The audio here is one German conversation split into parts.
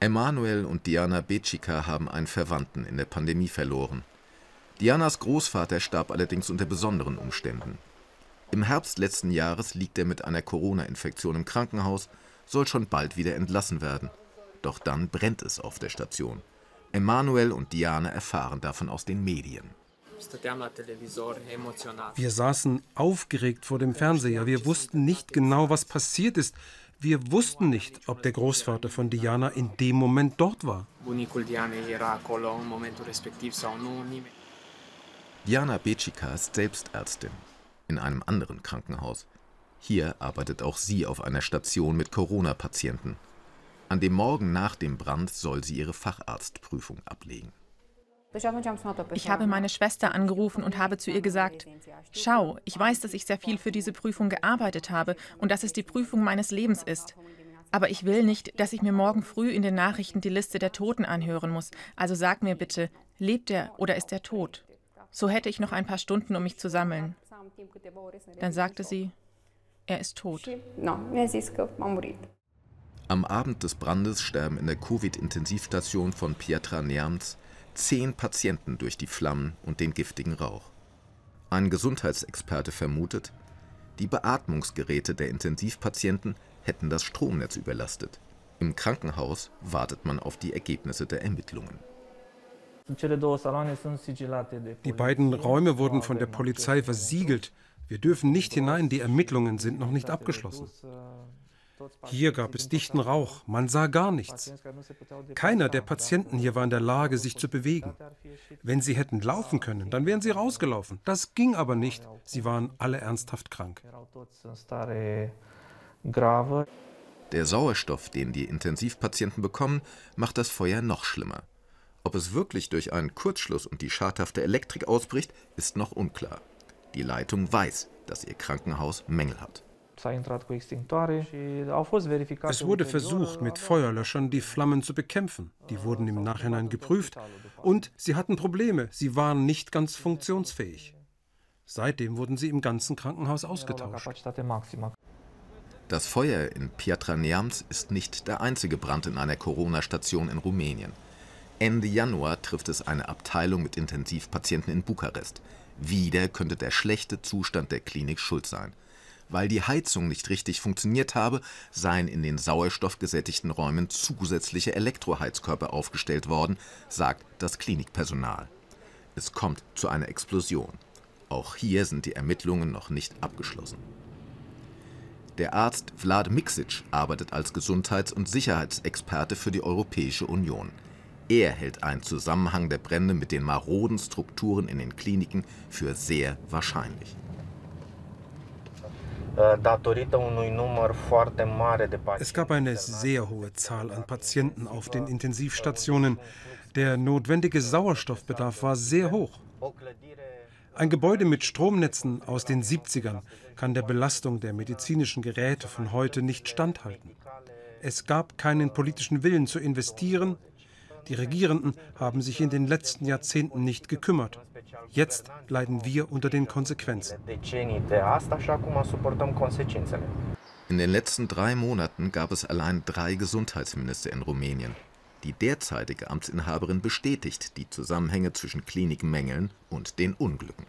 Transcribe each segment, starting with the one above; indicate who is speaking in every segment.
Speaker 1: Emanuel und Diana Becika haben einen Verwandten in der Pandemie verloren. Dianas Großvater starb allerdings unter besonderen Umständen. Im Herbst letzten Jahres liegt er mit einer Corona-Infektion im Krankenhaus, soll schon bald wieder entlassen werden. Doch dann brennt es auf der Station. Emanuel und Diana erfahren davon aus den Medien.
Speaker 2: Wir saßen aufgeregt vor dem Fernseher. Wir wussten nicht genau, was passiert ist. Wir wussten nicht, ob der Großvater von Diana in dem Moment dort war.
Speaker 1: Diana Becika ist Selbstärztin in einem anderen Krankenhaus. Hier arbeitet auch sie auf einer Station mit Corona-Patienten. An dem Morgen nach dem Brand soll sie ihre Facharztprüfung ablegen.
Speaker 3: Ich habe meine Schwester angerufen und habe zu ihr gesagt, schau, ich weiß, dass ich sehr viel für diese Prüfung gearbeitet habe und dass es die Prüfung meines Lebens ist. Aber ich will nicht, dass ich mir morgen früh in den Nachrichten die Liste der Toten anhören muss. Also sag mir bitte, lebt er oder ist er tot? So hätte ich noch ein paar Stunden, um mich zu sammeln. Dann sagte sie, er ist tot.
Speaker 1: Am Abend des Brandes sterben in der Covid-Intensivstation von Pietra Neamz zehn Patienten durch die Flammen und den giftigen Rauch. Ein Gesundheitsexperte vermutet, die Beatmungsgeräte der Intensivpatienten hätten das Stromnetz überlastet. Im Krankenhaus wartet man auf die Ergebnisse der Ermittlungen.
Speaker 2: Die beiden Räume wurden von der Polizei versiegelt. Wir dürfen nicht hinein, die Ermittlungen sind noch nicht abgeschlossen. Hier gab es dichten Rauch, man sah gar nichts. Keiner der Patienten hier war in der Lage, sich zu bewegen. Wenn sie hätten laufen können, dann wären sie rausgelaufen. Das ging aber nicht. Sie waren alle ernsthaft krank.
Speaker 1: Der Sauerstoff, den die Intensivpatienten bekommen, macht das Feuer noch schlimmer. Ob es wirklich durch einen Kurzschluss und die schadhafte Elektrik ausbricht, ist noch unklar. Die Leitung weiß, dass ihr Krankenhaus Mängel hat.
Speaker 2: Es wurde versucht, mit Feuerlöschern die Flammen zu bekämpfen. Die wurden im Nachhinein geprüft und sie hatten Probleme. Sie waren nicht ganz funktionsfähig. Seitdem wurden sie im ganzen Krankenhaus ausgetauscht.
Speaker 1: Das Feuer in Pietra Neamț ist nicht der einzige Brand in einer Corona-Station in Rumänien. Ende Januar trifft es eine Abteilung mit Intensivpatienten in Bukarest. Wieder könnte der schlechte Zustand der Klinik schuld sein. Weil die Heizung nicht richtig funktioniert habe, seien in den sauerstoffgesättigten Räumen zusätzliche Elektroheizkörper aufgestellt worden, sagt das Klinikpersonal. Es kommt zu einer Explosion. Auch hier sind die Ermittlungen noch nicht abgeschlossen. Der Arzt Vlad Miksic arbeitet als Gesundheits- und Sicherheitsexperte für die Europäische Union. Er hält einen Zusammenhang der Brände mit den maroden Strukturen in den Kliniken für sehr wahrscheinlich.
Speaker 2: Es gab eine sehr hohe Zahl an Patienten auf den Intensivstationen. Der notwendige Sauerstoffbedarf war sehr hoch. Ein Gebäude mit Stromnetzen aus den 70ern kann der Belastung der medizinischen Geräte von heute nicht standhalten. Es gab keinen politischen Willen zu investieren, die Regierenden haben sich in den letzten Jahrzehnten nicht gekümmert. Jetzt leiden wir unter den Konsequenzen.
Speaker 1: In den letzten drei Monaten gab es allein drei Gesundheitsminister in Rumänien. Die derzeitige Amtsinhaberin bestätigt die Zusammenhänge zwischen Klinikmängeln und den Unglücken.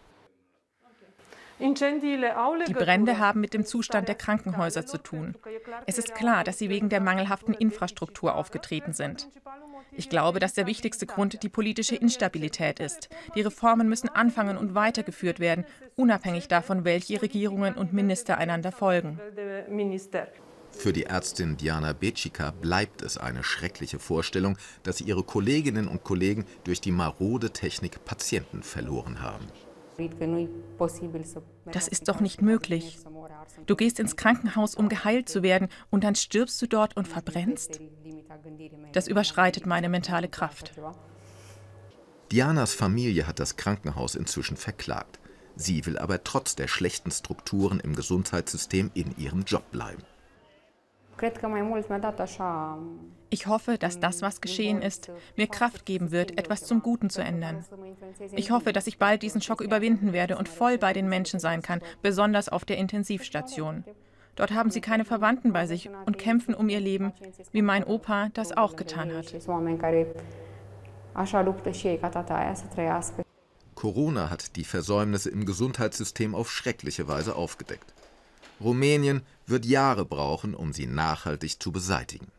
Speaker 3: Die Brände haben mit dem Zustand der Krankenhäuser zu tun. Es ist klar, dass sie wegen der mangelhaften Infrastruktur aufgetreten sind. Ich glaube, dass der wichtigste Grund die politische Instabilität ist. Die Reformen müssen anfangen und weitergeführt werden, unabhängig davon, welche Regierungen und Minister einander folgen.
Speaker 1: Für die Ärztin Diana Becika bleibt es eine schreckliche Vorstellung, dass sie ihre Kolleginnen und Kollegen durch die marode Technik Patienten verloren haben.
Speaker 3: Das ist doch nicht möglich. Du gehst ins Krankenhaus, um geheilt zu werden, und dann stirbst du dort und verbrennst? Das überschreitet meine mentale Kraft.
Speaker 1: Dianas Familie hat das Krankenhaus inzwischen verklagt. Sie will aber trotz der schlechten Strukturen im Gesundheitssystem in ihrem Job bleiben.
Speaker 3: Ich hoffe, dass das, was geschehen ist, mir Kraft geben wird, etwas zum Guten zu ändern. Ich hoffe, dass ich bald diesen Schock überwinden werde und voll bei den Menschen sein kann, besonders auf der Intensivstation.
Speaker 4: Dort haben sie keine Verwandten bei sich und kämpfen um ihr Leben, wie mein Opa das auch getan hat.
Speaker 1: Corona hat die Versäumnisse im Gesundheitssystem auf schreckliche Weise aufgedeckt. Rumänien wird Jahre brauchen, um sie nachhaltig zu beseitigen.